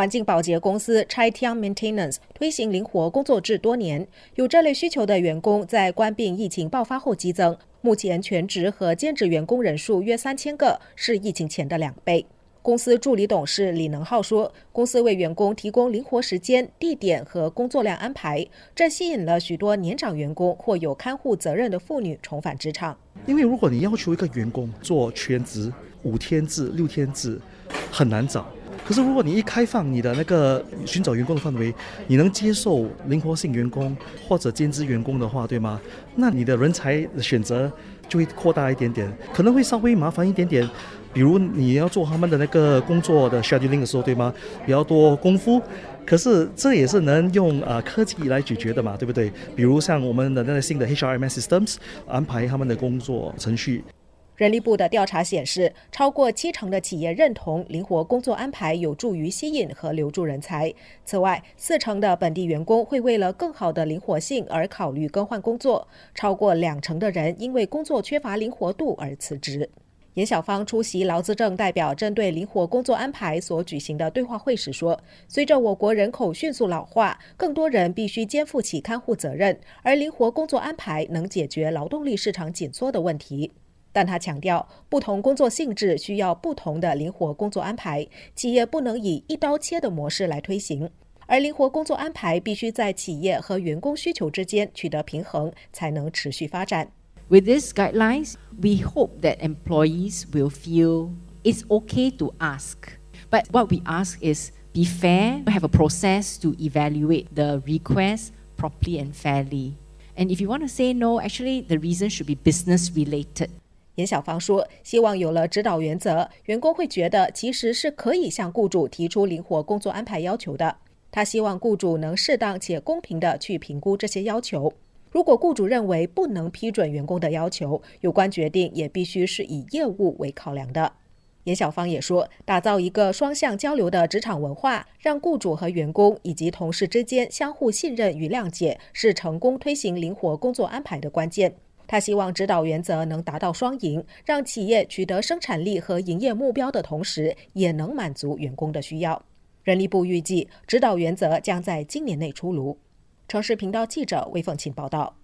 环境保洁公司 Chai Tian Maintenance 推行灵活工作制多年，有这类需求的员工在冠病疫情爆发后激增，目前全职和兼职员工人数约三千个，是疫情前的两倍。公司助理董事李能浩说：“公司为员工提供灵活时间、地点和工作量安排，这吸引了许多年长员工或有看护责任的妇女重返职场。因为如果你要求一个员工做全职五天制、六天制，很难找。”可是，如果你一开放你的那个寻找员工的范围，你能接受灵活性员工或者兼职员工的话，对吗？那你的人才选择就会扩大一点点，可能会稍微麻烦一点点。比如你要做他们的那个工作的 scheduling 的时候，对吗？比较多功夫，可是这也是能用啊科技来解决的嘛，对不对？比如像我们的那个新的 HRMS systems 安排他们的工作程序。人力部的调查显示，超过七成的企业认同灵活工作安排有助于吸引和留住人才。此外，四成的本地员工会为了更好的灵活性而考虑更换工作，超过两成的人因为工作缺乏灵活度而辞职。严小芳出席劳资政代表针对灵活工作安排所举行的对话会时说：“随着我国人口迅速老化，更多人必须肩负起看护责任，而灵活工作安排能解决劳动力市场紧缩的问题。”但他强调，不同工作性质需要不同的灵活工作安排，企业不能以一刀切的模式来推行，而灵活工作安排必须在企业和员工需求之间取得平衡，才能持续发展。With these guidelines, we hope that employees will feel it's okay to ask, but what we ask is be fair, have a process to evaluate the request properly and fairly. And if you want to say no, actually the reason should be business related. 严小芳说：“希望有了指导原则，员工会觉得其实是可以向雇主提出灵活工作安排要求的。他希望雇主能适当且公平地去评估这些要求。如果雇主认为不能批准员工的要求，有关决定也必须是以业务为考量的。”严小芳也说：“打造一个双向交流的职场文化，让雇主和员工以及同事之间相互信任与谅解，是成功推行灵活工作安排的关键。”他希望指导原则能达到双赢，让企业取得生产力和营业目标的同时，也能满足员工的需要。人力部预计，指导原则将在今年内出炉。城市频道记者魏凤琴报道。